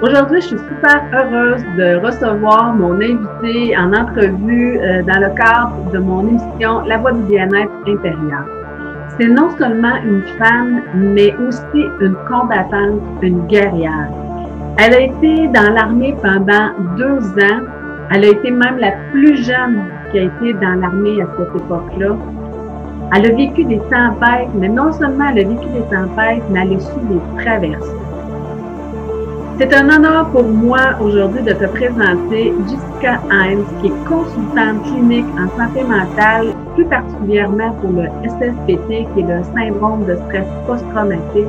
Aujourd'hui, je suis super heureuse de recevoir mon invité en entrevue euh, dans le cadre de mon émission La Voix du bien-être intérieur. C'est non seulement une femme, mais aussi une combattante, une guerrière. Elle a été dans l'armée pendant deux ans. Elle a été même la plus jeune qui a été dans l'armée à cette époque-là. Elle a vécu des tempêtes, mais non seulement elle a vécu des tempêtes, mais elle a su des traversées. C'est un honneur pour moi aujourd'hui de te présenter Jessica Hines, qui est consultante clinique en santé mentale, plus particulièrement pour le SSPT, qui est le syndrome de stress post-traumatique,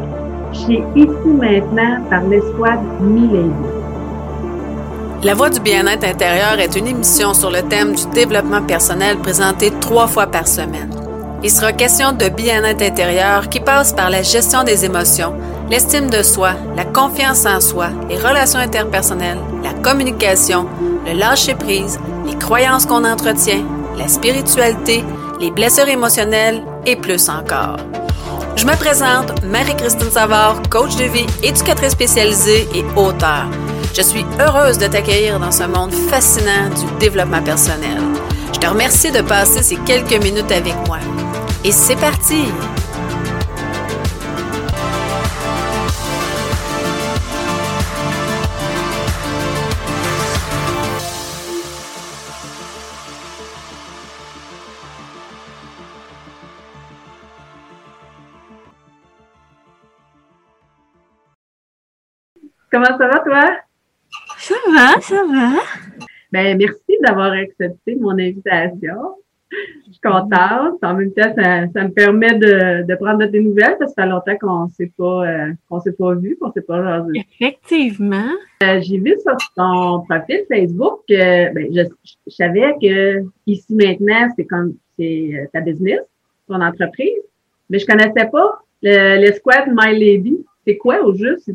chez Ici Maintenant par l'escouade Milady. La Voix du bien-être intérieur est une émission sur le thème du développement personnel présentée trois fois par semaine. Il sera question de bien-être intérieur qui passe par la gestion des émotions, l'estime de soi, la confiance en soi, les relations interpersonnelles, la communication, le lâcher-prise, les croyances qu'on entretient, la spiritualité, les blessures émotionnelles et plus encore. Je me présente, Marie-Christine Savard, coach de vie, éducatrice spécialisée et auteur. Je suis heureuse de t'accueillir dans ce monde fascinant du développement personnel. Je te remercie de passer ces quelques minutes avec moi. Et c'est parti! Comment ça va, toi? Ça va, ça va. Ben, merci d'avoir accepté mon invitation. Je suis contente. En même temps, ça, ça me permet de, de prendre de tes nouvelles parce que ça fait longtemps qu'on ne s'est pas, euh, qu'on s'est pas vu, qu'on s'est pas jasé. Effectivement. Euh, J'ai vu sur ton profil Facebook que ben, je, je savais que ici maintenant, c'est comme c'est euh, ta business, ton entreprise, mais je connaissais pas le- l'escouade My Lady. C'est quoi au juste?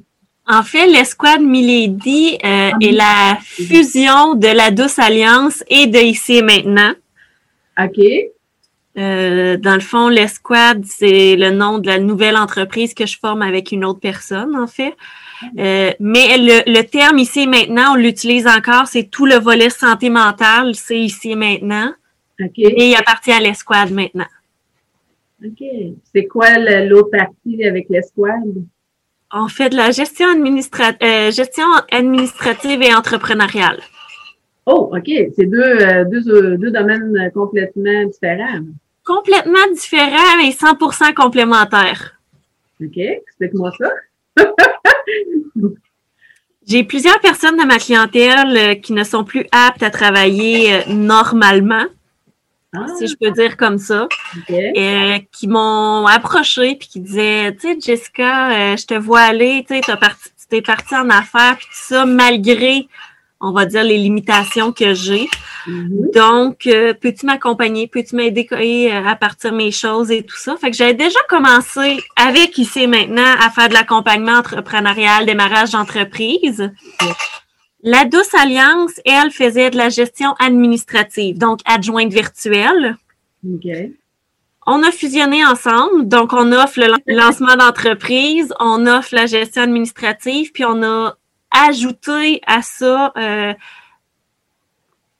En fait, l'escouade Milady euh, est la fusion de la Douce Alliance et de Ici et Maintenant. OK. Euh, dans le fond, l'escouade, c'est le nom de la nouvelle entreprise que je forme avec une autre personne, en fait. Euh, mais le, le terme ici et maintenant, on l'utilise encore, c'est tout le volet santé mentale, c'est ici et maintenant. OK. Et il appartient à l'escouade maintenant. OK. C'est quoi l'autre partie avec l'escouade? On fait de la gestion, administra- euh, gestion administrative et entrepreneuriale. Oh, OK. C'est deux, euh, deux, euh, deux domaines complètement différents. Complètement différent et 100% complémentaire. OK. Explique-moi ça. J'ai plusieurs personnes de ma clientèle euh, qui ne sont plus aptes à travailler normalement, Ah, si je peux dire comme ça, euh, qui m'ont approché puis qui disaient, tu sais, Jessica, euh, je te vois aller, tu t'es partie en affaires puis tout ça, malgré, on va dire, les limitations que j'ai. Mhm. Donc, euh, peux-tu m'accompagner? Peux-tu m'aider à partir mes choses et tout ça? Fait que j'avais déjà commencé avec ici maintenant à faire de l'accompagnement entrepreneurial, démarrage d'entreprise. La Douce Alliance, elle, faisait de la gestion administrative, donc adjointe virtuelle. OK. On a fusionné ensemble, donc on offre le lan- lancement d'entreprise, on offre la gestion administrative, puis on a ajouté à ça euh,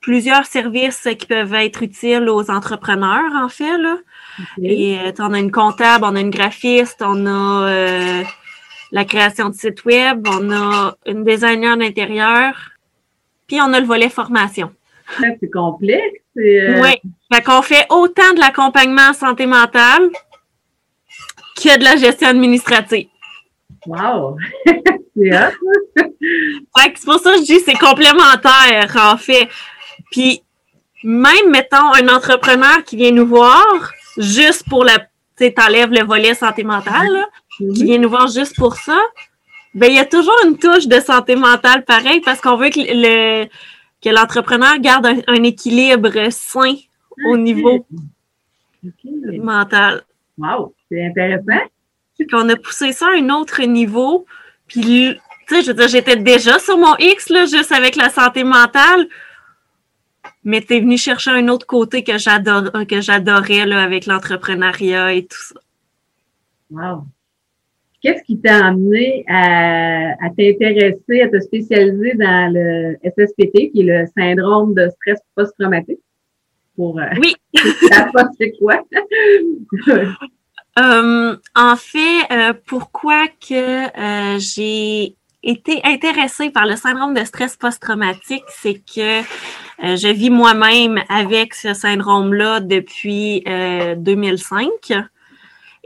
plusieurs services qui peuvent être utiles aux entrepreneurs, en fait. Là. Et euh, on a une comptable, on a une graphiste, on a euh, la création de site web, on a une designer d'intérieur, puis on a le volet formation. C'est complexe. c'est, euh, Oui. Fait qu'on fait autant de l'accompagnement en santé mentale que de la gestion administrative. Wow. c'est hot. Fait que c'est pour ça que je dis c'est complémentaire, en fait. Puis, même, mettons, un entrepreneur qui vient nous voir juste pour la. Tu sais, t'enlèves le volet santé mentale, là, qui Mhm. vient nous voir juste pour ça, ben il y a toujours une touche de santé mentale pareil parce qu'on veut que le que l'entrepreneur garde un, un équilibre sain au niveau OK. mental. Wow. C'est intéressant. qu'on a poussé ça à un autre niveau. Puis, tu sais, je veux dire, j'étais déjà sur mon X, là, juste avec la santé mentale. Mais t'es venu chercher un autre côté que j'adorais, là, avec l'entrepreneuriat et tout ça. Wow. Qu'est-ce qui t'a amené à, t'intéresser, à te spécialiser dans le SSPT, qui est le syndrome de stress post-traumatique? Pour, euh, oui. c'est quoi? Euh, en fait, euh, pourquoi que j'ai été intéressée par le syndrome de stress post-traumatique, c'est que je vis moi-même avec ce syndrome-là depuis 2005.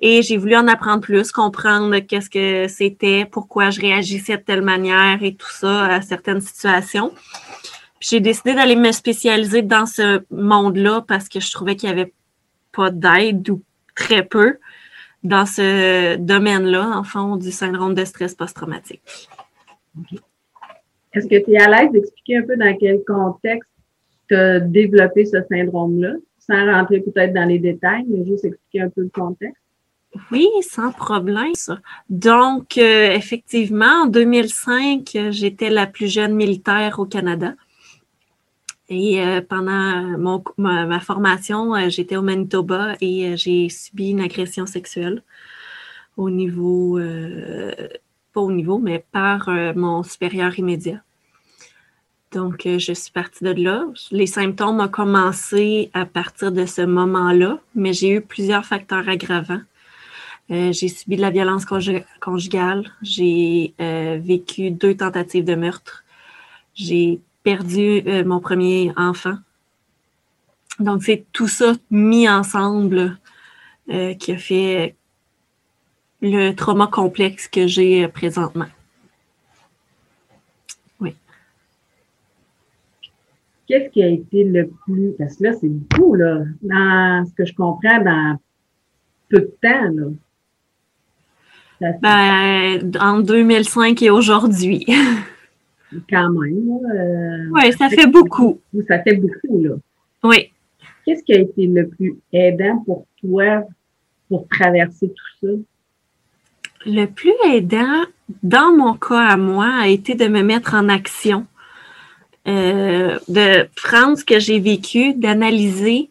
Et j'ai voulu en apprendre plus, comprendre qu'est-ce que c'était, pourquoi je réagissais de telle manière et tout ça à certaines situations. J'ai décidé d'aller me spécialiser dans ce monde-là parce que je trouvais qu'il n'y avait pas d'aide ou très peu dans ce domaine-là, en fond, du syndrome de stress post-traumatique. Est-ce que tu es à l'aise d'expliquer un peu dans quel contexte tu as développé ce syndrome-là, sans rentrer peut-être dans les détails, mais juste expliquer un peu le contexte? Oui, sans problème. Donc, euh, effectivement, en 2005, j'étais la plus jeune militaire au Canada. Et euh, pendant ma, formation, euh, j'étais au Manitoba et j'ai subi une agression sexuelle au niveau, pas au niveau, mais par mon supérieur immédiat. Donc, je suis partie de là. Les symptômes ont commencé à partir de ce moment-là, mais j'ai eu plusieurs facteurs aggravants. Euh, j'ai subi de la violence conjugale. J'ai euh, vécu deux tentatives de meurtre. J'ai perdu euh, mon premier enfant. Donc, c'est tout ça mis ensemble qui a fait le trauma complexe que j'ai présentement. Oui. Qu'est-ce qui a été le plus. Parce que là, c'est beaucoup, là. Dans ce que je comprends, dans peu de temps, là. Ben, en 2005 et aujourd'hui. Quand même. Euh, oui, ça fait beaucoup. Ça fait beaucoup, là. Oui. Qu'est-ce qui a été le plus aidant pour toi pour traverser tout ça? Le plus aidant, dans mon cas à moi, a été de me mettre en action, euh, de prendre ce que j'ai vécu, d'analyser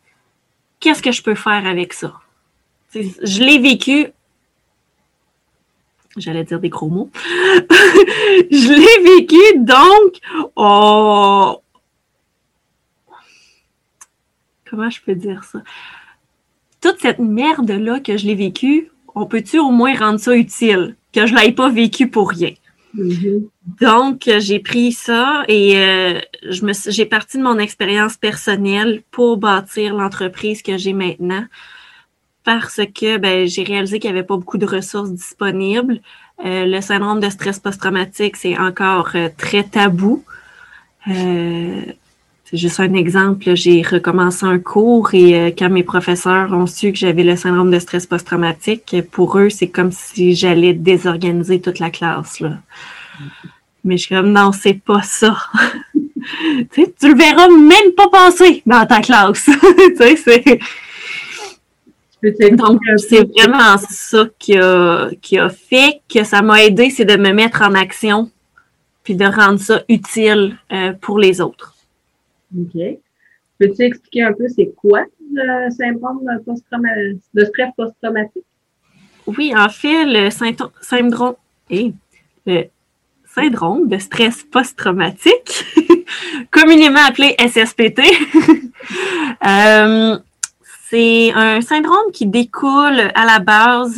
qu'est-ce que je peux faire avec ça. Je l'ai vécu, J'allais dire des gros mots. je l'ai vécu, donc, oh, comment je peux dire ça? Toute cette merde-là que je l'ai vécue, on peut-tu au moins rendre ça utile? Que je ne l'ai pas vécu pour rien. Mm-hmm. Donc, j'ai pris ça et euh, je me j'ai parti de mon expérience personnelle pour bâtir l'entreprise que j'ai maintenant parce que ben, j'ai réalisé qu'il n'y avait pas beaucoup de ressources disponibles. Euh, le syndrome de stress post-traumatique, c'est encore euh, très tabou. Euh, c'est juste un exemple. J'ai recommencé un cours et quand mes professeurs ont su que j'avais le syndrome de stress post-traumatique, pour eux, c'est comme si j'allais désorganiser toute la classe. Là. Mais je suis comme, non, c'est pas ça. tu, tu le verras même pas passer dans ta classe. tu sais, c'est donc, c'est vraiment ça qui a, qui a fait que ça m'a aidé, c'est de me mettre en action puis de rendre ça utile euh, pour les autres. OK. Peux-tu expliquer un peu c'est quoi le syndrome de stress post-traumatique? Oui, en fait, le syndrome, et le syndrome de stress post-traumatique, communément appelé SSPT, euh, c'est un syndrome qui découle à la base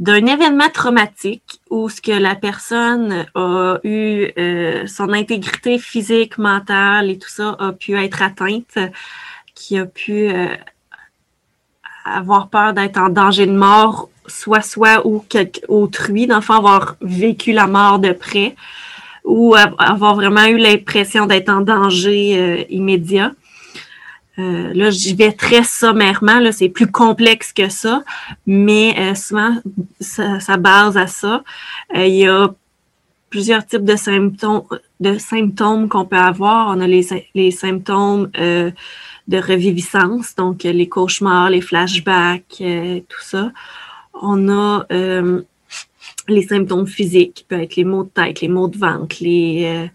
d'un événement traumatique où ce que la personne a eu euh, son intégrité physique, mentale et tout ça a pu être atteinte, qui a pu euh, avoir peur d'être en danger de mort, soit soi ou autrui, d'enfin avoir vécu la mort de près ou avoir vraiment eu l'impression d'être en danger euh, immédiat. Euh, là, j'y vais très sommairement, là, c'est plus complexe que ça, mais euh, souvent, ça, base à ça. Euh, il y a plusieurs types de symptômes, de symptômes qu'on peut avoir. On a les, les symptômes de reviviscence, donc les cauchemars, les flashbacks, tout ça. On a les symptômes physiques, qui peuvent être les maux de tête, les maux de ventre, les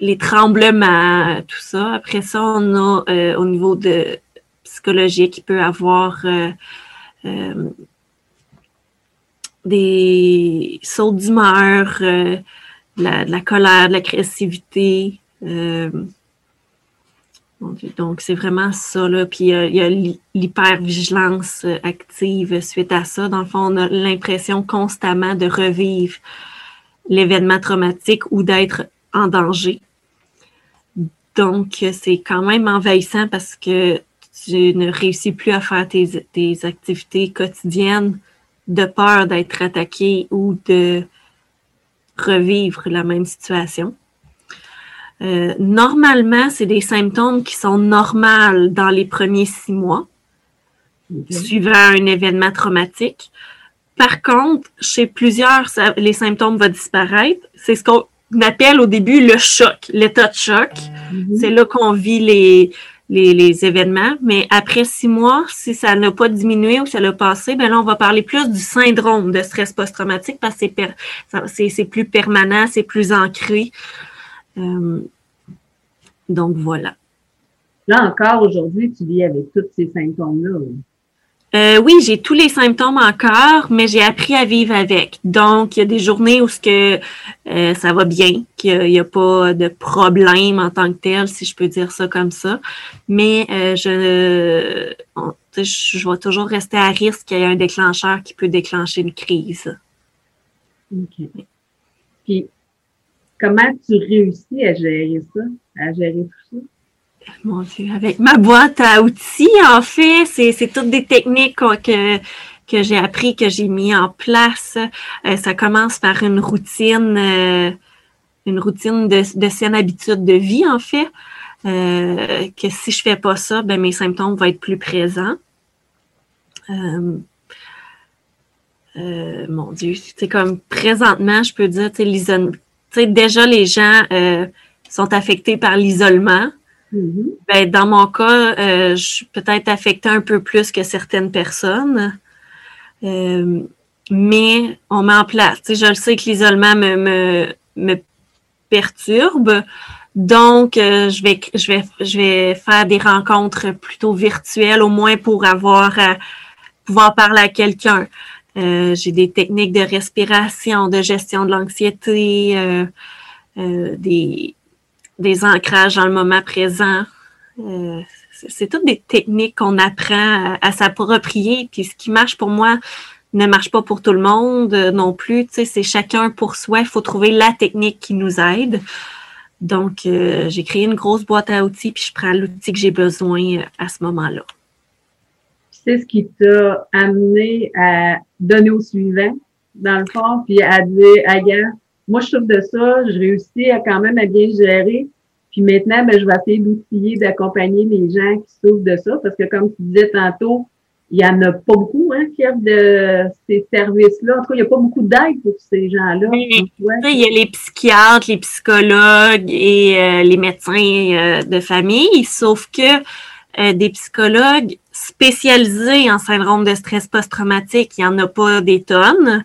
les tremblements, tout ça. Après ça, on a euh, au niveau de psychologique, il peut avoir euh, euh, des sauts d'humeur, de, la, colère, de l'agressivité. donc, c'est vraiment ça. Là. Puis, il y a l'hypervigilance active suite à ça. Dans le fond, on a l'impression constamment de revivre l'événement traumatique ou d'être en danger. Donc, c'est quand même envahissant parce que tu ne réussis plus à faire tes, activités quotidiennes de peur d'être attaqué ou de revivre la même situation. Euh, normalement, c'est des symptômes qui sont normaux dans les premiers six mois, suivant un événement traumatique. Par contre, chez plusieurs, les symptômes vont disparaître. C'est ce qu'on appelle au début le choc, l'état de choc. Mm-hmm. C'est là qu'on vit les, les, événements. Mais après six mois, si ça n'a pas diminué ou ça l'a passé, ben là, on va parler plus du syndrome de stress post-traumatique parce que c'est plus permanent, c'est plus ancré. Euh, donc voilà. Là encore, aujourd'hui, tu vis avec tous ces symptômes-là. Euh, oui, j'ai tous les symptômes encore, mais j'ai appris à vivre avec. Donc, il y a des journées où ce que euh, ça va bien, qu'il n'y a, pas de problème en tant que tel, si je peux dire ça comme ça. Mais euh, je, je vais toujours rester à risque qu'il y ait un déclencheur qui peut déclencher une crise. OK. Puis, comment tu réussis à gérer ça, à gérer? Mon Dieu, avec ma boîte à outils, en fait, c'est toutes des techniques que, que j'ai appris, que j'ai mis en place. Euh, ça commence par une routine, euh, une routine de, de saine habitude de vie, en fait. Euh, que si je fais pas ça, ben mes symptômes vont être plus présents. mon Dieu, c'est comme présentement, je peux dire, tu sais, déjà les gens sont affectés par l'isolement. Mm-hmm. Ben, dans mon cas, euh, je suis peut-être affectée un peu plus que certaines personnes. Euh, mais on met en place. je le sais que l'isolement me, me, perturbe. Donc, euh, je, vais, je, vais, je vais faire des rencontres plutôt virtuelles, au moins pour avoir à pouvoir parler à quelqu'un. J'ai des techniques de respiration, de gestion de l'anxiété, des, des ancrages dans le moment présent. Euh, c'est toutes des techniques qu'on apprend à, s'approprier. Puis ce qui marche pour moi ne marche pas pour tout le monde euh, non plus. Tu sais, c'est chacun pour soi. Il faut trouver la technique qui nous aide. Donc, euh, j'ai créé une grosse boîte à outils, puis je prends l'outil que j'ai besoin à ce moment-là. C'est ce qui t'a amené à donner au suivant, dans le fond, puis à dire, à moi, je trouve de ça, je réussis à quand même à bien gérer. Puis maintenant, ben, je vais essayer d'outiller, d'accompagner les gens qui souffrent de ça, parce que comme tu disais tantôt, il y en a pas beaucoup hein, qui offrent de ces services-là. En tout cas, il n'y a pas beaucoup d'aide pour ces gens-là. il y a les psychiatres, les psychologues et euh, les médecins euh, de famille, sauf que euh, des psychologues spécialisés en syndrome de stress post-traumatique, il n'y en a pas des tonnes.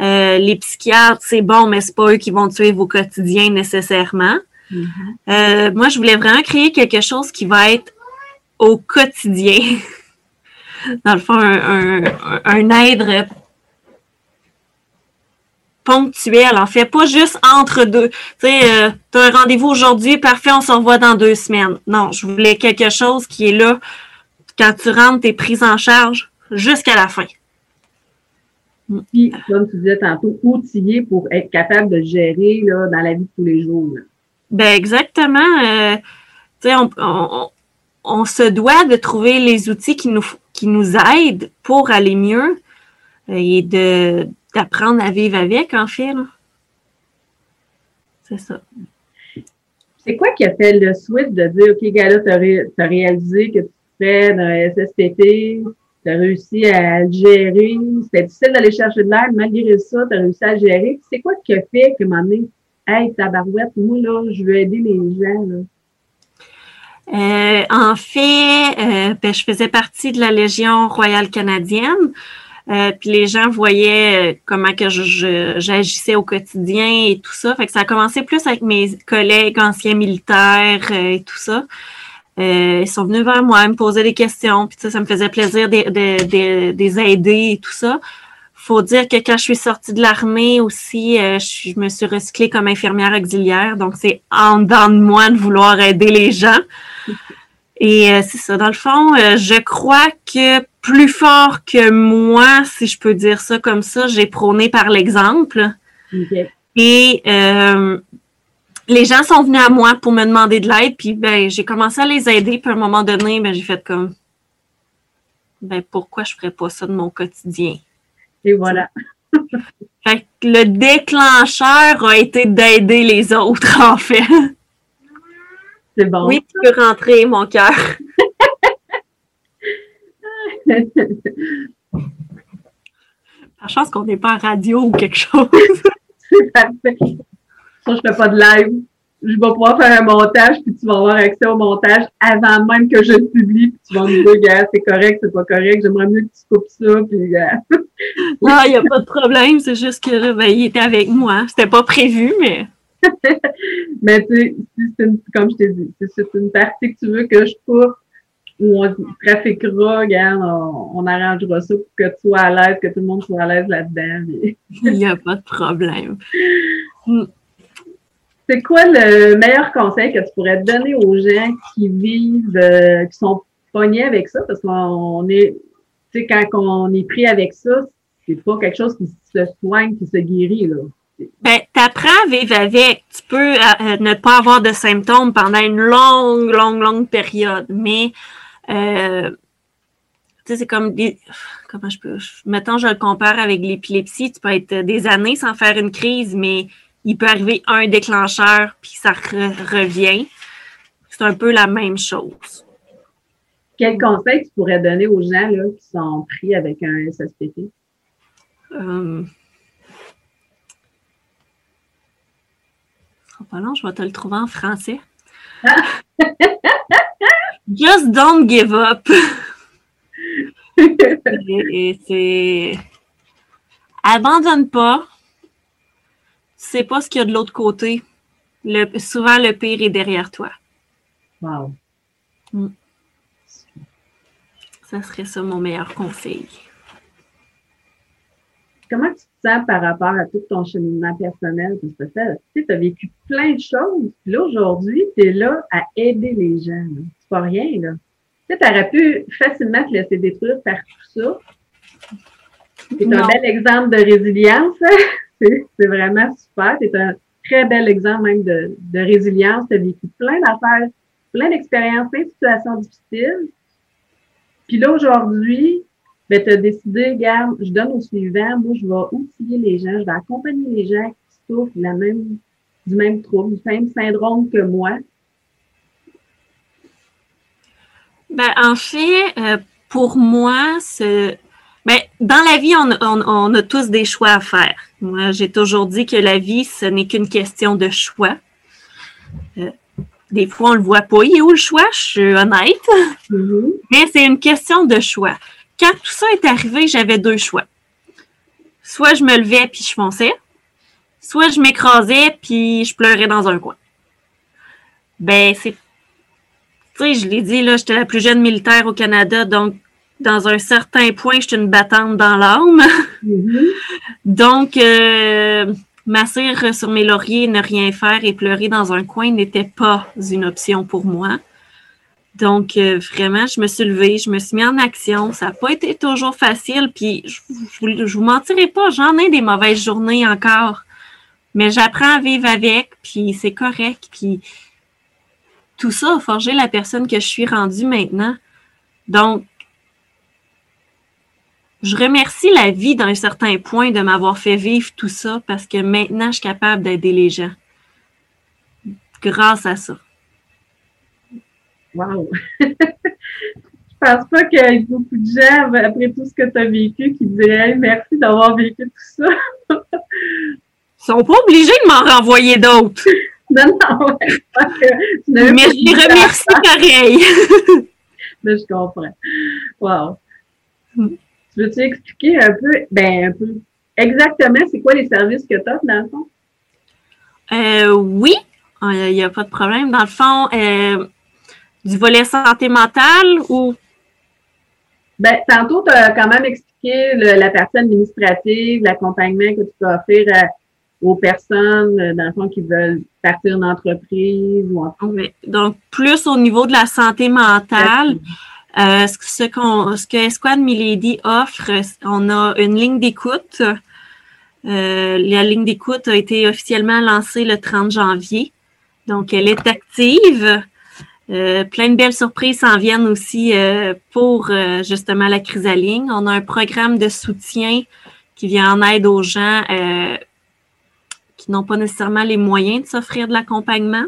Euh, les psychiatres, c'est bon, mais c'est pas eux qui vont tuer vos quotidiens nécessairement. Mm-hmm. Euh, moi, je voulais vraiment créer quelque chose qui va être au quotidien. Dans le fond, un, un, aide ponctuel, en fait, pas juste entre deux. Tu sais, euh, tu as un rendez-vous aujourd'hui, parfait, on se revoit dans deux semaines. Non, je voulais quelque chose qui est là quand tu rentres, tu es prise en charge jusqu'à la fin. Puis, comme tu disais tantôt, outillé pour être capable de gérer là, dans la vie de tous les jours. Ben exactement. Euh, tu sais, on, on, se doit de trouver les outils qui nous, qui nous aident pour aller mieux et de d'apprendre à vivre avec, en fait. C'est ça. C'est quoi qui a fait le switch de dire, OK, Gala, tu as, réalisé que tu fais un SSTT, tu as réussi à gérer. C'était difficile d'aller chercher de l'aide. Malgré ça, tu as réussi à gérer. C'est quoi qui a fait que m'en est, hey, tabarouette, moi, là, je veux aider les gens, là? Euh, en fait, euh, ben, je faisais partie de la Légion royale canadienne. Euh, puis les gens voyaient comment que j'agissais au quotidien et tout ça. Fait que ça a commencé plus avec mes collègues anciens militaires et tout ça. Euh, ils sont venus vers moi, me poser des questions, puis ça, ça me faisait plaisir de, de, de, les aider et tout ça. faut dire que quand je suis sortie de l'armée aussi, euh, je, me suis recyclée comme infirmière auxiliaire. Donc, c'est en dedans de moi de vouloir aider les gens. Et euh, c'est ça. Dans le fond, euh, je crois que plus fort que moi, si je peux dire ça comme ça, j'ai prôné par l'exemple. Et les gens sont venus à moi pour me demander de l'aide, puis ben j'ai commencé à les aider. Puis à un moment donné, ben j'ai fait comme ben pourquoi je ferais pas ça de mon quotidien? Et voilà. fait le déclencheur a été d'aider les autres, en fait. C'est bon. Oui, tu peux rentrer, mon cœur. Par chance qu'on n'est pas en radio ou quelque chose. C'est parfait. Ça, je fais pas de live je vais pouvoir faire un montage, puis tu vas avoir accès au montage avant même que je le publie, puis tu vas me dire, gars, c'est correct, c'est pas correct, j'aimerais mieux que tu coupes ça, puis Non, il n'y a pas de problème, c'est juste que là, ben, il était avec moi. C'était pas prévu, mais. mais tu sais, comme je t'ai dit, c'est une partie que tu veux que je coupe, ou on trafiquera, regarde, on, arrangera ça pour que tu sois à l'aise, que tout le monde soit à l'aise là-dedans. Il n'y a pas de problème. C'est quoi le meilleur conseil que tu pourrais donner aux gens qui vivent, euh, qui sont pognés avec ça? Parce qu'on est, tu sais, quand on est pris avec ça, c'est pas quelque chose qui se soigne, qui se guérit, là. Ben, t'apprends à vivre avec. Tu peux euh, euh, ne pas avoir de symptômes pendant une longue, longue, longue période. Mais, euh, tu sais, c'est comme des, comment je peux, mettons, je le compare avec l'épilepsie. Tu peux être des années sans faire une crise, mais il peut arriver un déclencheur, puis ça revient. C'est un peu la même chose. Quel conseil tu pourrais donner aux gens là, qui sont pris avec un SSPT? Euh... sera pas long, je vais te le trouver en français. Just don't give up. c'est. Abandonne pas sais pas ce qu'il y a de l'autre côté. Le, souvent, le pire est derrière toi. Wow. Mm. Ça serait ça mon meilleur conseil. Comment tu te sens par rapport à tout ton cheminement personnel? Parce que tu as vécu plein de choses. Puis là, aujourd'hui, tu es là à aider les gens. C'est pas rien, là. Tu aurais pu facilement te laisser détruire par tout ça. C'est un bel exemple de résilience. C'est vraiment super. C'est un très bel exemple même de, résilience. Tu as vécu plein d'affaires, plein d'expériences, plein de situations difficiles. Puis là, aujourd'hui, ben, tu as décidé, regarde, je donne au suivant, moi, je vais outiller les gens, je vais accompagner les gens qui souffrent même, du même trouble, du même syndrome que moi. Ben, en fait, euh, pour moi, ce, ben, dans la vie, on, a tous des choix à faire. Moi, j'ai toujours dit que la vie, ce n'est qu'une question de choix. Euh, des fois, on le voit pas. Il est où le choix? Je suis honnête. Mm-hmm. Mais c'est une question de choix. Quand tout ça est arrivé, j'avais deux choix. Soit je me levais puis je fonçais, soit je m'écrasais puis je pleurais dans un coin. Ben, c'est. Tu sais, je l'ai dit, là, j'étais la plus jeune militaire au Canada, donc dans un certain point, je suis une battante dans l'âme. Mm-hmm. Donc, euh, m'asseoir sur mes lauriers, ne rien faire et pleurer dans un coin n'était pas une option pour moi. Donc, euh, vraiment, je me suis levée, je me suis mis en action. Ça n'a pas été toujours facile, puis je, je, vous mentirai pas, j'en ai des mauvaises journées encore. Mais j'apprends à vivre avec, puis c'est correct. Puis tout ça a forgé la personne que je suis rendue maintenant. Donc, je remercie la vie d'un certain point de m'avoir fait vivre tout ça parce que maintenant, je suis capable d'aider les gens. Grâce à ça. Wow! je pense pas qu'il y ait beaucoup de gens, après tout ce que tu as vécu, qui diraient merci d'avoir vécu tout ça. Ils sont pas obligés de m'en renvoyer d'autres. Non, non, Mais je les remercie pareil. Mais je comprends. Wow. Veux-tu expliquer un peu, ben, un peu exactement c'est quoi les services que tu as dans le fond? Euh, oui, il n'y a, pas de problème. Dans le fond, euh, du volet santé mentale ou? Ben, tantôt, tu as quand même expliqué la partie administrative, l'accompagnement que tu peux offrir aux personnes, dans le fond, qui veulent partir d'entreprise ou en... oui. Donc, plus au niveau de la santé mentale. Euh, ce, que Esquad Milady offre, on a une ligne d'écoute. Euh, la ligne d'écoute a été officiellement lancée le 30 janvier. Donc, elle est active. Euh, plein de belles surprises s'en viennent aussi pour justement la chrysaline. On a un programme de soutien qui vient en aide aux gens qui n'ont pas nécessairement les moyens de s'offrir de l'accompagnement.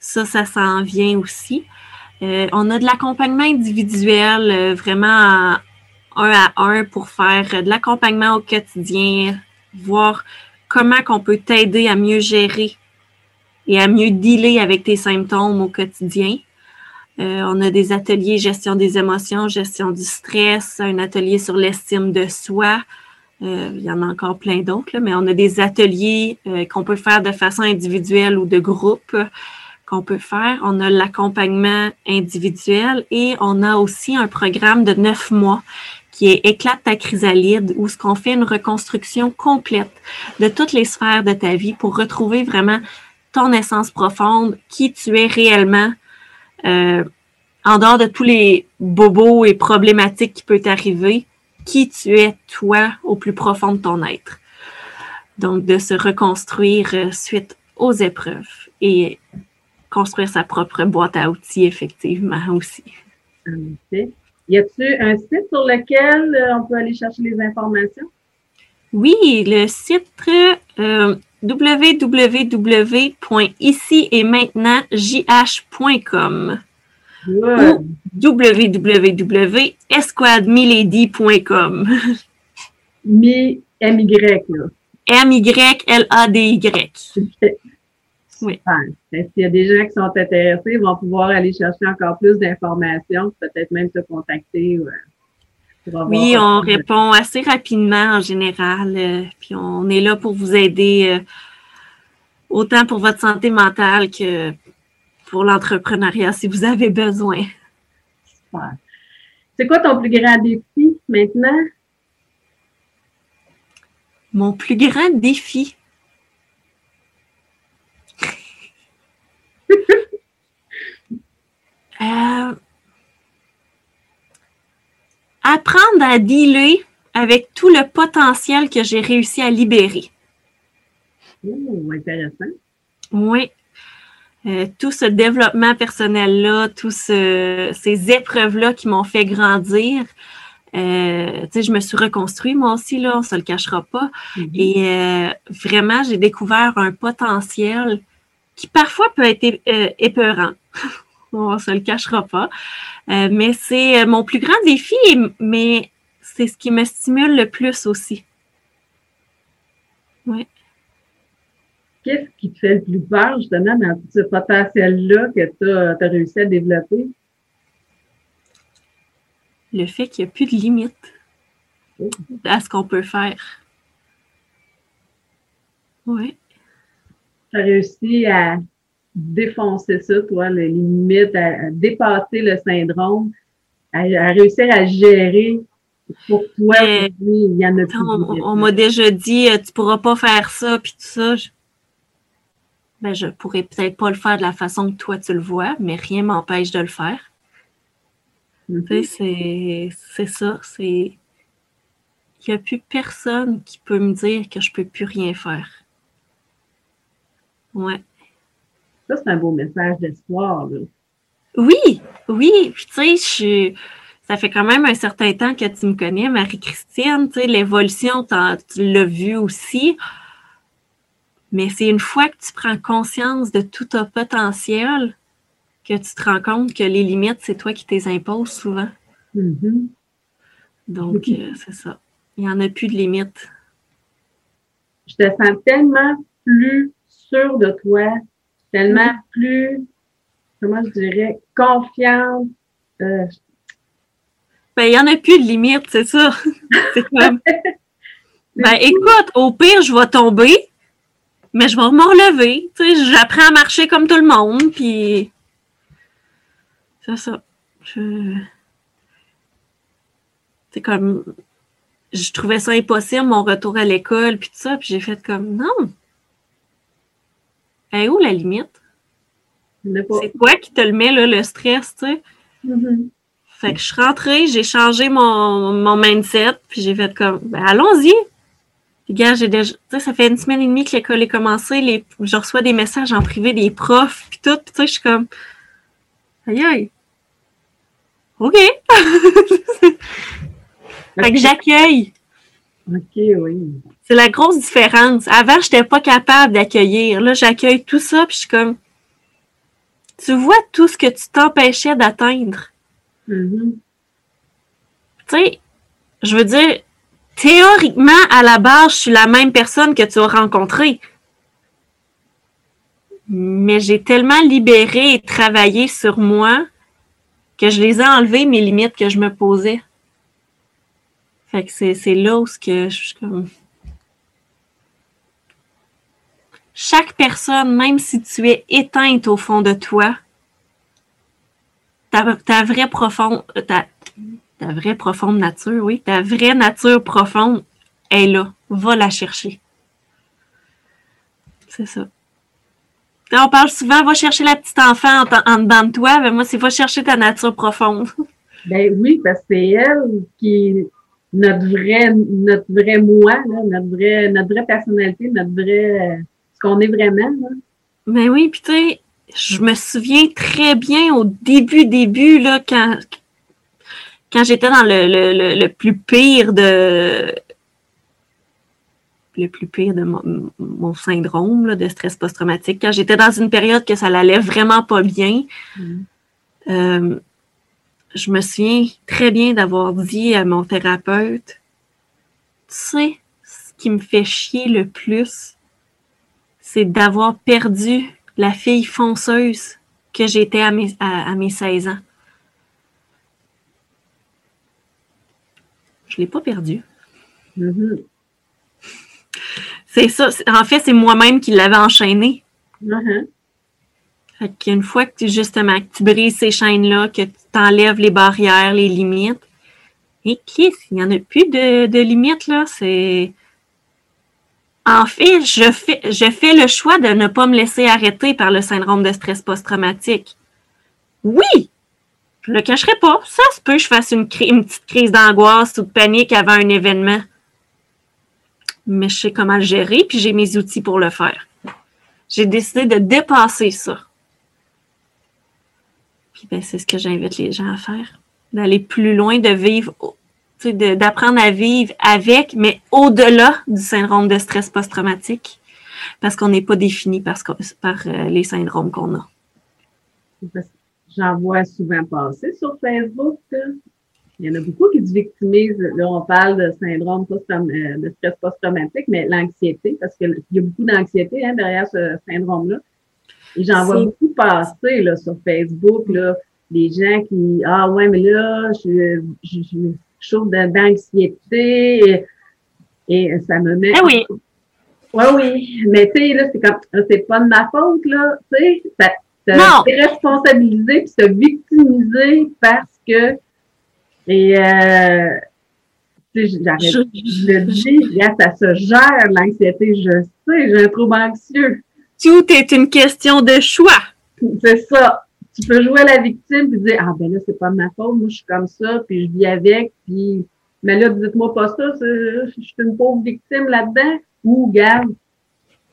Ça, ça s'en vient aussi. On a de l'accompagnement individuel, vraiment un à un pour faire de l'accompagnement au quotidien, voir comment qu'on peut t'aider à mieux gérer et à mieux dealer avec tes symptômes au quotidien. Euh, on a des ateliers gestion des émotions, gestion du stress, un atelier sur l'estime de soi. Euh, il y en a encore plein d'autres, mais on a des ateliers euh, qu'on peut faire de façon individuelle ou de groupe qu'on peut faire. On a l'accompagnement individuel et on a aussi un programme de neuf mois qui est Éclate ta chrysalide, où ce qu'on fait une reconstruction complète de toutes les sphères de ta vie pour retrouver vraiment ton essence profonde, qui tu es réellement, euh, en dehors de tous les bobos et problématiques qui peuvent t'arriver, qui tu es toi au plus profond de ton être. Donc, de se reconstruire euh, suite aux épreuves et construire sa propre boîte à outils, effectivement, aussi. Y a-t-il un site sur lequel euh, on peut aller chercher les informations? Oui, le site euh, www.ici et maintenant jh.com ou www.esquadmilady.com. Mi, M-Y, là. M-Y-L-A-D-Y. Oui. S'il y a des gens qui sont intéressés, ils vont pouvoir aller chercher encore plus d'informations, peut-être même se contacter. Oui, on répond assez rapidement en général. Euh, puis on est là pour vous aider euh, autant pour votre santé mentale que pour l'entrepreneuriat si vous avez besoin. C'est quoi ton plus grand défi maintenant? Mon plus grand défi? Euh, apprendre à dealer avec tout le potentiel que j'ai réussi à libérer. Oh, intéressant. Oui. Euh, tout ce développement personnel-là, toutes ces épreuves-là qui m'ont fait grandir. Euh, je me suis reconstruit moi aussi, là, on ne se le cachera pas. Mm-hmm. Et euh, vraiment, j'ai découvert un potentiel qui parfois peut être épeurant. on ne se le cachera pas. Euh, mais c'est euh, mon plus grand défi, mais c'est ce qui me stimule le plus aussi. Oui. Qu'est-ce qui te fait le plus peur, justement, dans ce potentiel-là que tu as, réussi à développer? Le fait qu'il n'y a plus de limite oh. à ce qu'on peut faire. Oui. Tu as réussi à défoncer ça, toi, les limites, à, dépasser le syndrome, à, réussir à gérer pour toi, il y en a plus. On, m'a déjà dit, euh, tu pourras pas faire ça, puis tout ça. Je, ben, je pourrais peut-être pas le faire de la façon que toi tu le vois, mais rien m'empêche de le faire. Mm-hmm. c'est ça, c'est. Il n'y a plus personne qui peut me dire que je peux plus rien faire. Ouais. Ça, c'est un beau message d'espoir. Oui, oui. Puis, tu sais, ça fait quand même un certain temps que tu me connais, Marie-Christine. Tu sais, l'évolution, tu l'as vu aussi. Mais c'est une fois que tu prends conscience de tout ton potentiel que tu te rends compte que les limites, c'est toi qui les imposes souvent. Mm-hmm. Donc, euh, c'est ça. Il n'y en a plus de limites. Je te sens tellement plus sûre de toi, tellement plus, comment je dirais, confiante. Euh, ben, il n'y en a plus de limite, c'est ça. c'est comme, ben, écoute, au pire, je vais tomber, mais je vais me relever. Tu sais, j'apprends à marcher comme tout le monde, puis c'est ça. C'est comme, je trouvais ça impossible, mon retour à l'école, puis tout ça. Puis j'ai fait comme, non. Et où la limite? C'est quoi qui te le met, là, le stress, tu sais? Mm-hmm. Fait que je suis rentrée, j'ai changé mon, mon mindset, puis j'ai fait comme, ben, allons-y. Puis, gars, j'ai déjà, tu sais, ça fait une semaine et demie que l'école est commencée, les, je reçois des messages en privé des profs, puis tout, puis tu sais, je suis comme, aïe aïe. OK. fait que j'accueille. OK, oui. C'est la grosse différence. Avant, je n'étais pas capable d'accueillir. Là, j'accueille tout ça, puis je suis comme, tu vois tout ce que tu t'empêchais d'atteindre. Mm-hmm. Tu sais, je veux dire, théoriquement, à la base, je suis la même personne que tu as rencontrée. Mais j'ai tellement libéré et travaillé sur moi que je les ai enlevées, mes limites que je me posais. Fait que c'est là où que je suis comme. Chaque personne, même si tu es éteinte au fond de toi, ta, vraie profonde, ta, ta vraie profonde nature, oui, ta vraie nature profonde est là. Va la chercher. C'est ça. On parle souvent, va chercher la petite enfant en, dedans de toi, mais moi, c'est va chercher ta nature profonde. Ben oui, parce que c'est elle qui notre vrai, notre vrai moi, notre vrai, notre vraie personnalité, notre vrai ce qu'on est vraiment. Là. Ben oui, puis tu sais, je me souviens très bien au début, début, là, quand, quand j'étais dans le, le, le, plus pire de le plus pire de mon, syndrome de stress post-traumatique, quand j'étais dans une période que ça n'allait vraiment pas bien, mm. euh, je me souviens très bien d'avoir dit à mon thérapeute, tu sais, ce qui me fait chier le plus, c'est d'avoir perdu la fille fonceuse que j'étais à mes, à, mes 16 ans. Je ne l'ai pas perdue. Mm-hmm. C'est ça. En fait, c'est moi-même qui l'avais enchaîné. Fait qu'une fois que tu, justement, que tu brises ces chaînes-là, que tu t'enlèves les barrières, les limites, et qui, il n'y en a plus de, de limites, là, c'est, en fait, je fais, le choix de ne pas me laisser arrêter par le syndrome de stress post-traumatique. Oui, je le cacherai pas. Ça se peut que je fasse une, petite crise d'angoisse ou de panique avant un événement. Mais je sais comment le gérer, puis j'ai mes outils pour le faire. J'ai décidé de dépasser ça. Puis ben, c'est ce que j'invite les gens à faire. D'aller plus loin, de vivre d'apprendre à vivre avec, mais au-delà du syndrome de stress post-traumatique, parce qu'on n'est pas défini par, par euh, les syndromes qu'on a. J'en vois souvent passer sur Facebook. Il y en a beaucoup qui se victimisent. Là, on parle de syndrome euh, de stress post-traumatique, mais l'anxiété, parce qu'il y a beaucoup d'anxiété hein, derrière ce syndrome-là. Et j'en vois beaucoup passer là, sur Facebook, là, les gens qui Ah ouais, mais là, je, je, chose d'anxiété et, ça me met. Ah oui. Oui, oui. Mais tu sais, là, c'est comme, c'est pas de ma faute, là. Tu sais, te responsabiliser puis se victimiser parce que, et, euh, tu sais, j'arrête, je, je, le dis, ça se gère, l'anxiété, je sais, j'ai un trouble anxieux. Tout est une question de choix. C'est ça tu peux jouer à la victime puis dire ah ben là c'est pas ma faute moi je suis comme ça puis je vis avec puis mais là dites-moi pas ça je suis une pauvre victime là-dedans. Ou garde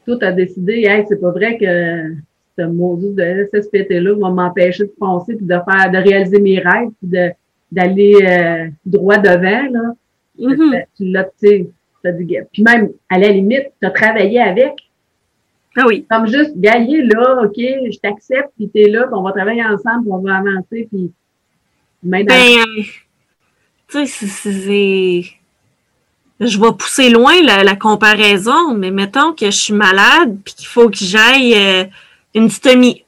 tout a décidé hey c'est pas vrai que ce maudit de SSPT là va m'empêcher de foncer puis de faire de réaliser mes rêves puis de d'aller euh, droit devant là. Tu l'as tu sais puis même à la limite tu as travaillé avec ah oui. Comme juste, gagner là, OK, je t'accepte, puis t'es là, puis on va travailler ensemble, puis on va avancer, puis ben, tu sais, c'est... Je vais pousser loin la, comparaison, mais mettons que je suis malade, puis qu'il faut que j'aille euh, une stomie.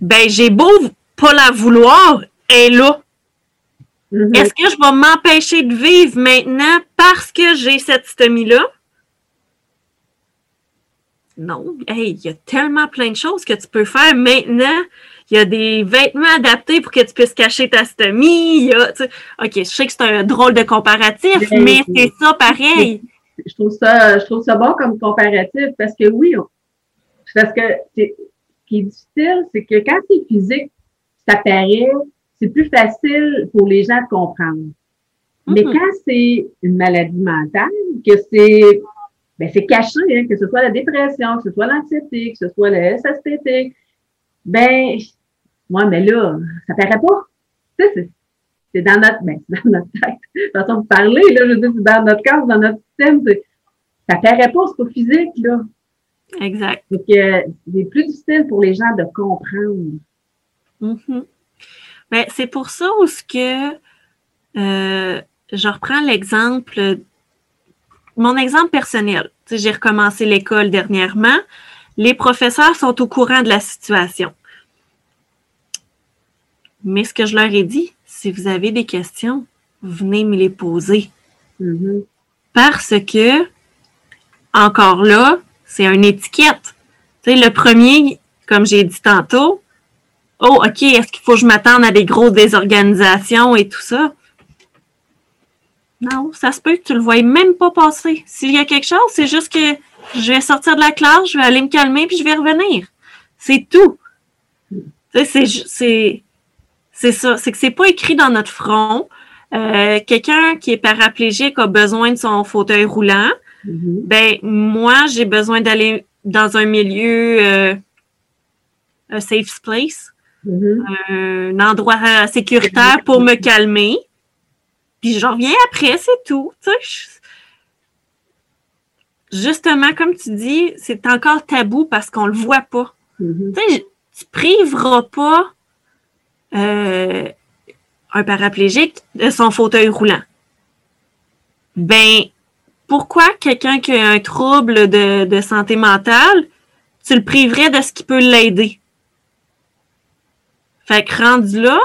Ben, j'ai beau pas la vouloir, elle est là. Mm-hmm. Est-ce que je vais m'empêcher de vivre maintenant parce que j'ai cette stomie-là? Non, hey, il y a tellement plein de choses que tu peux faire maintenant. Il y a des vêtements adaptés pour que tu puisses cacher ta stomie. Il y a, OK, je sais que c'est un drôle de comparatif, mais, c'est ça pareil. Je trouve ça, je trouve ça bon comme comparatif parce que oui, parce que ce qui est difficile, c'est que quand c'est physique, ça paraît, c'est plus facile pour les gens de comprendre. Mais quand c'est une maladie mentale, que c'est ben c'est caché, hein, que ce soit la dépression, que ce soit l'anxiété, que ce soit le SSPT, ben moi, mais là, ça paraît pas. Tu sais, c'est dans notre, ben, dans notre tête. façon de parler, là, je veux dire, c'est dans notre corps, dans notre système. Ça paraît pas, c'est pas physique, là. Exact. Donc, euh, c'est plus difficile pour les gens de comprendre. Mm ben, c'est pour ça où ce que euh, je reprends l'exemple, mon exemple personnel. J'ai recommencé l'école dernièrement. Les professeurs sont au courant de la situation. Mais ce que je leur ai dit, si vous avez des questions, venez me les poser. Mm-hmm. Parce que, encore là, c'est une étiquette. Le premier, comme j'ai dit tantôt, oh, OK, est-ce qu'il faut que je m'attende à des grosses désorganisations et tout ça? Non, ça se peut que tu le voyes même pas passer. S'il y a quelque chose, c'est juste que je vais sortir de la classe, je vais aller me calmer, puis je vais revenir. C'est tout. C'est, c'est ça. C'est que c'est pas écrit dans notre front. Euh, quelqu'un qui est paraplégique a besoin de son fauteuil roulant. Mm-hmm. Ben, moi, j'ai besoin d'aller dans un milieu, euh, un safe place, mm-hmm. un endroit sécuritaire pour me calmer. Puis je reviens après, c'est tout. Justement, comme tu dis, c'est encore tabou parce qu'on le voit pas. Mm-hmm. Tu tu priveras pas euh, un paraplégique de son fauteuil roulant. Ben, pourquoi quelqu'un qui a un trouble de, santé mentale, tu le priverais de ce qui peut l'aider? Fait que rendu là,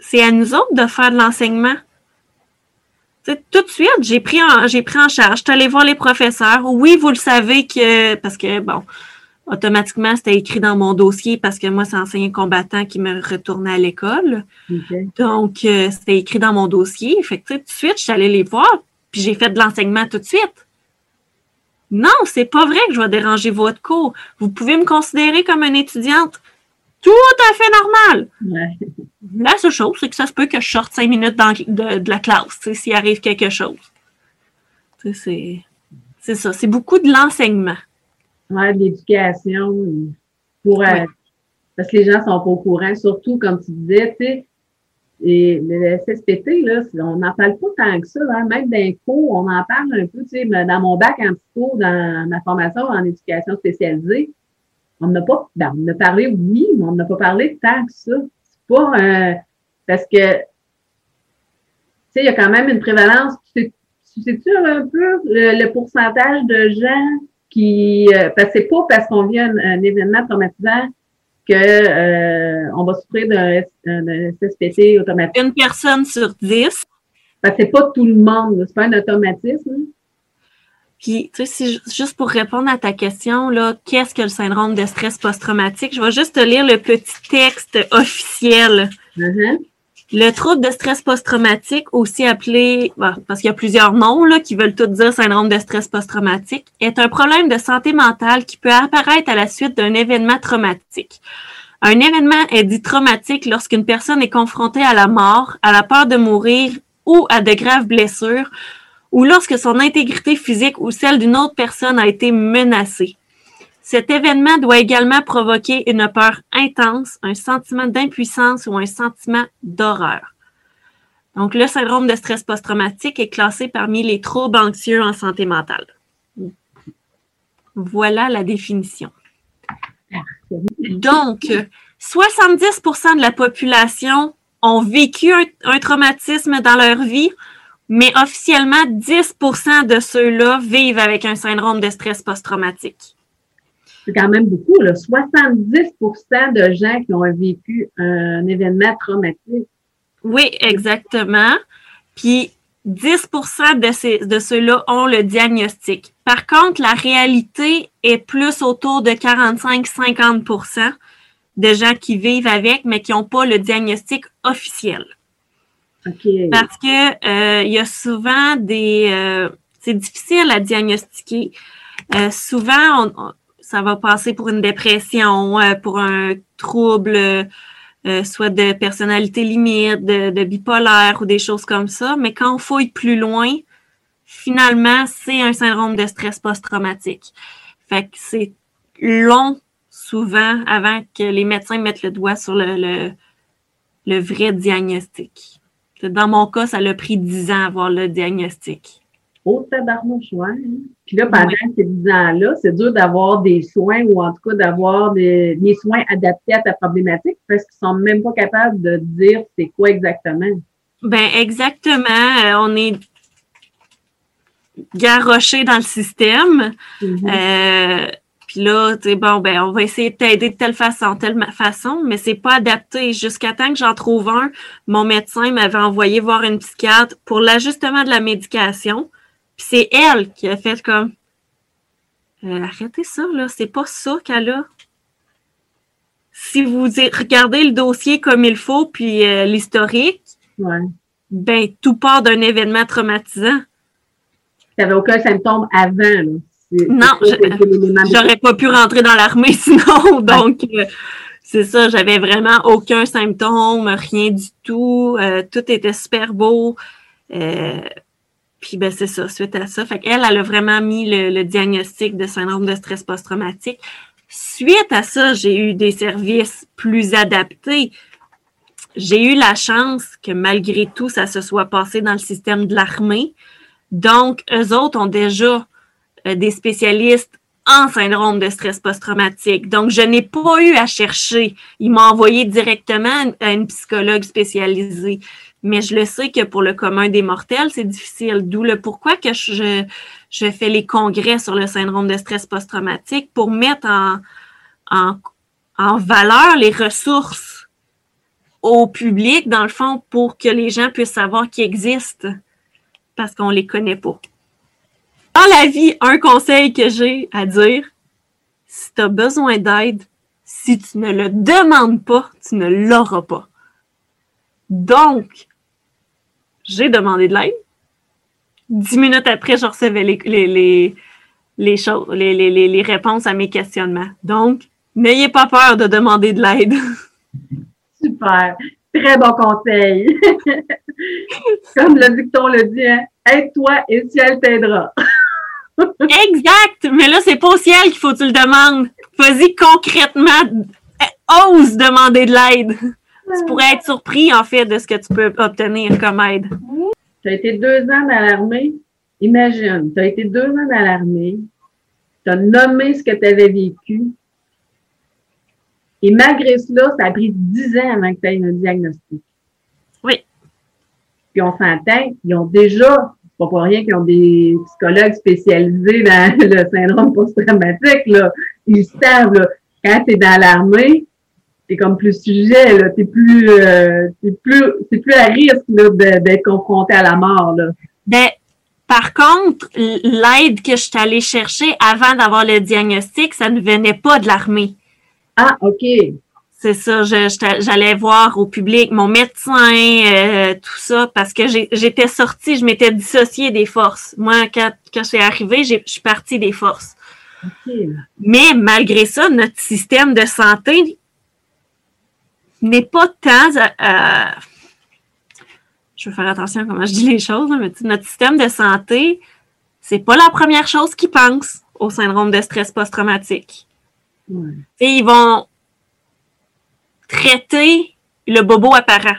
c'est à nous autres de faire de l'enseignement. Tout de suite, j'ai pris en, j'ai pris en charge. Je allé voir les professeurs. Oui, vous le savez que, parce que, bon, automatiquement, c'était écrit dans mon dossier parce que moi, c'est enseignant combattant qui me retournait à l'école. Donc, euh, c'était écrit dans mon dossier. Fait que, tout de suite, je suis allée les voir puis j'ai fait de l'enseignement tout de suite. Non, c'est pas vrai que je vais déranger votre cours. Vous pouvez me considérer comme une étudiante tout à fait normale. La seule chose, c'est que ça se peut que je sorte cinq minutes de, la classe, s'il arrive quelque chose. C'est ça, c'est beaucoup de l'enseignement. Oui, de l'éducation. Pour, euh, Parce que les gens sont pas au courant, surtout comme tu disais, tu sais, et le SSPT, là, on n'en parle pas tant que ça. Hein. Même d'un cours, on en parle un peu. Tu sais, dans mon bac en psycho, dans ma formation en éducation spécialisée, on n'a pas, ben, on a parlé, oui, mais on n'a pas parlé tant que ça. C'est pas euh, parce que, tu sais, il y a quand même une prévalence. Tu sais-tu un peu le, pourcentage de gens qui, euh, parce que c'est pas parce qu'on vit un événement traumatisant que euh, on va souffrir d'un SSPT automatique. Une personne sur dix. Parce que c'est pas tout le monde, c'est pas un automatisme. Puis, tu sais, juste pour répondre à ta question, là, qu'est-ce que le syndrome de stress post-traumatique? Je vais juste te lire le petit texte officiel. Mm-hmm. Le trouble de stress post-traumatique, aussi appelé, parce qu'il y a plusieurs noms là, qui veulent tout dire syndrome de stress post-traumatique, est un problème de santé mentale qui peut apparaître à la suite d'un événement traumatique. Un événement est dit traumatique lorsqu'une personne est confrontée à la mort, à la peur de mourir ou à de graves blessures, ou lorsque son intégrité physique ou celle d'une autre personne a été menacée. Cet événement doit également provoquer une peur intense, un sentiment d'impuissance ou un sentiment d'horreur. Donc, le syndrome de stress post-traumatique est classé parmi les troubles anxieux en santé mentale. Voilà la définition. Donc, 70% de la population ont vécu un, traumatisme dans leur vie, mais officiellement, 10% de ceux-là vivent avec un syndrome de stress post-traumatique c'est quand même beaucoup, là. 70% de gens qui ont vécu un événement traumatique. Oui, exactement. Puis 10 de, ces, de ceux-là ont le diagnostic. Par contre, la réalité est plus autour de 45-50% de gens qui vivent avec, mais qui n'ont pas le diagnostic officiel. Parce que euh, il y a souvent des... Euh, c'est difficile à diagnostiquer. Euh, souvent, ça va passer pour une dépression, pour un trouble euh, soit de personnalité limite, de, bipolaire ou des choses comme ça. Mais quand on fouille plus loin, finalement, c'est un syndrome de stress post-traumatique. Fait que c'est long, souvent, avant que les médecins mettent le doigt sur le, le, vrai diagnostic. Dans mon cas, ça a pris dix ans à avoir le diagnostic. Oh, tabarnouche, ouais. Puis là, pendant ces 10 ans-là, c'est dur d'avoir des soins ou en tout cas d'avoir des, soins adaptés à ta problématique parce qu'ils sont même pas capables de dire c'est quoi exactement. Ben exactement. Euh, on est garoché dans le système. Mm-hmm. Euh, puis là, tu sais, bon, ben, on va essayer de t'aider de telle façon, telle façon, mais c'est pas adapté. Jusqu'à temps que j'en trouve un, mon médecin m'avait envoyé voir une psychiatre pour l'ajustement de la médication. Puis c'est elle qui a fait comme euh, arrêtez ça, là, c'est pas ça qu'elle a. Si vous regardez le dossier comme il faut, puis euh, l'historique, ben tout part d'un événement traumatisant. Tu n'avais aucun symptôme avant, là. Non, j'aurais pas pu rentrer dans l'armée sinon. Donc, euh, c'est ça, j'avais vraiment aucun symptôme, rien du tout. tout était super beau. Puis ben c'est ça, suite à ça. Fait qu'elle, elle a vraiment mis le, diagnostic de syndrome de stress post-traumatique. Suite à ça, j'ai eu des services plus adaptés. J'ai eu la chance que malgré tout, ça se soit passé dans le système de l'armée. Donc, eux autres ont déjà euh, des spécialistes en syndrome de stress post-traumatique. Donc, je n'ai pas eu à chercher. Ils m'ont envoyé directement à une psychologue spécialisée mais je le sais que pour le commun des mortels, c'est difficile. D'où le pourquoi que je, fais les congrès sur le syndrome de stress post-traumatique pour mettre en, en, valeur les ressources au public, dans le fond, pour que les gens puissent savoir qu'ils existent parce qu'on les connaît pas. Dans la vie, un conseil que j'ai à dire, si tu as besoin d'aide, si tu ne le demandes pas, tu ne l'auras pas. Donc, j'ai demandé de l'aide. Dix minutes après, je recevais les, réponses à mes questionnements. Donc, n'ayez pas peur de demander de l'aide. Super. Très bon conseil. Comme le dicton le dit, hein, aide-toi et le ciel t'aidera. Exact. Mais là, c'est pas au ciel qu'il faut que tu le demandes. Vas-y concrètement. Ose demander de l'aide tu pourrais être surpris, en fait, de ce que tu peux obtenir comme aide. Tu as été deux ans dans l'armée. Imagine, tu as été deux ans dans l'armée. Tu as nommé ce que tu avais vécu. Et malgré cela, ça a pris dix ans avant que tu aies un diagnostic. Oui. Puis on s'entend, ils ont déjà, pas pour rien qu'ils ont des psychologues spécialisés dans le syndrome post-traumatique, là. Ils savent, là, quand tu es dans l'armée, t'es comme plus sujet, là. T'es plus, euh, plus, c'est plus à risque, d'être confronté à la mort, là. Ben, par contre, l'aide que je suis allée chercher avant d'avoir le diagnostic, ça ne venait pas de l'armée. Ah, OK. C'est ça, j'allais voir au public mon médecin, euh, tout ça, parce que j'étais sortie, je m'étais dissociée des forces. Moi, quand, quand je suis arrivée, je suis partie des forces. Mais malgré ça, notre système de santé n'est pas tant. je veux faire attention à comment je dis les choses, mais notre système de santé, c'est pas la première chose qu'ils pensent au syndrome de stress post-traumatique. Ils vont traiter le bobo apparent,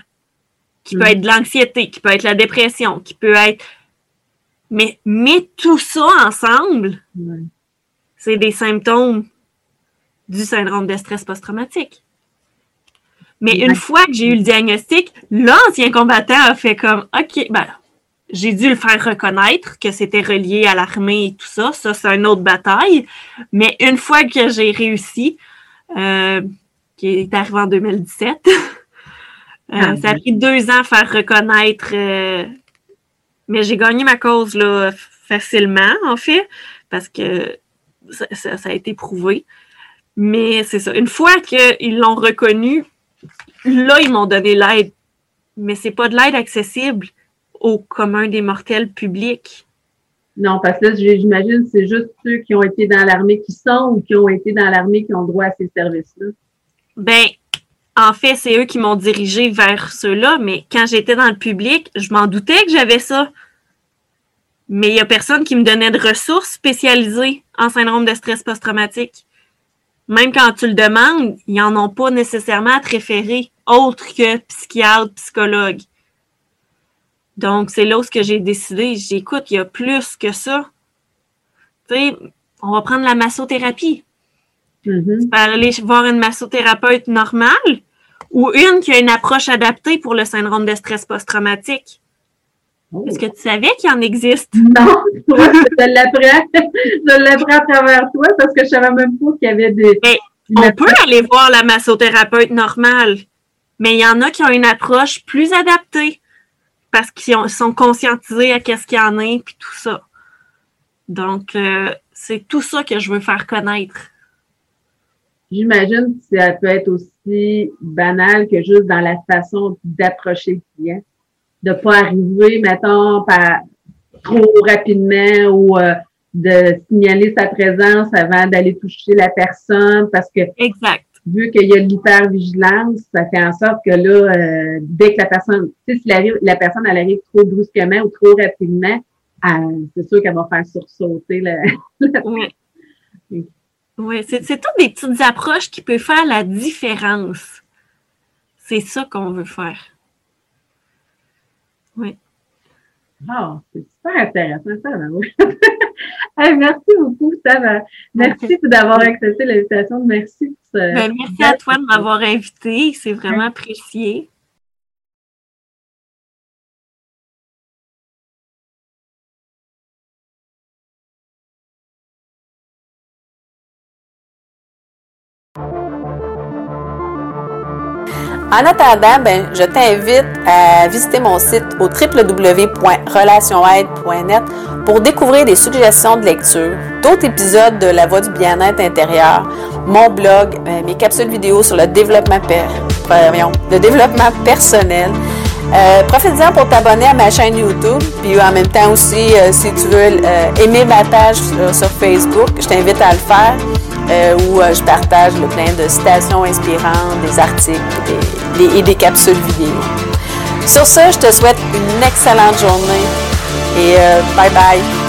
qui peut être de l'anxiété, qui peut être la dépression, qui peut être. Mais, mais tout ça ensemble, c'est des symptômes du syndrome de stress post-traumatique. Mais une fois que j'ai eu le diagnostic, l'ancien combattant a fait comme OK, ben, j'ai dû le faire reconnaître que c'était relié à l'armée et tout ça. Ça, c'est une autre bataille. Mais une fois que j'ai réussi, euh, qui est arrivé en 2017, euh, ah, ça a pris deux ans à faire reconnaître euh, Mais j'ai gagné ma cause là, facilement, en fait, parce que ça, a été prouvé. Mais c'est ça. Une fois qu'ils l'ont reconnu, là, ils m'ont donné l'aide. Mais c'est pas de l'aide accessible au commun des mortels publics. Non, parce que là, j'imagine c'est juste ceux qui ont été dans l'armée qui sont ou qui ont été dans l'armée qui ont droit à ces services-là. Ben, en fait, c'est eux qui m'ont dirigé vers ceux-là, mais quand j'étais dans le public, je m'en doutais que j'avais ça. Mais il n'y a personne qui me donnait de ressources spécialisées en syndrome de stress post-traumatique. Même quand tu le demandes, ils n'en ont pas nécessairement à te référer, autre que psychiatre, psychologue. Donc, c'est là où j'ai décidé, j'écoute, il y a plus que ça. Tu sais, on va prendre la massothérapie. Mm-hmm. Tu peux aller voir une massothérapeute normale ou une qui a une approche adaptée pour le syndrome de stress post-traumatique. Oh. Est-ce que tu savais qu'il en existe? Non, je l'apprends. je l'apprends à travers toi parce que je savais même pas qu'il y avait des. on peut aller voir la massothérapeute normale, mais il y en a qui ont une approche plus adaptée parce qu'ils sont conscientisés à qu'est-ce qu'il y en a puis tout ça. Donc, euh, c'est tout ça que je veux faire connaître. J'imagine que ça peut être aussi banal que juste dans la façon d'approcher le client. De pas arriver, mettons, par trop rapidement ou euh, de signaler sa présence avant d'aller toucher la personne parce que exact. vu qu'il y a l'hypervigilance, ça fait en sorte que là, euh, dès que la personne, tu sais, si la, personne elle arrive trop brusquement ou trop rapidement, c'est sûr qu'elle va faire sursauter le. oui. Oui, c'est toutes des petites approches qui peuvent faire la différence. C'est ça qu'on veut faire. Oui. Oh, c'est super intéressant, ça, oui. merci beaucoup, Sarah. Merci d'avoir accepté l'invitation. Merci. Ben, merci à toi de m'avoir invité. C'est vraiment apprécié. En attendant, ben, je t'invite à visiter mon site au www.relationaide.net pour découvrir des suggestions de lecture, d'autres épisodes de La Voix du bien-être intérieur, mon blog, ben, mes capsules vidéo sur le développement, le développement personnel. Euh, Profite-en pour t'abonner à ma chaîne YouTube, puis en même temps aussi, euh, si tu veux euh, aimer ma page sur Facebook, je t'invite à le faire. Où je partage le plein de citations inspirantes, des articles et des capsules vidéo. Sur ce, je te souhaite une excellente journée et bye bye.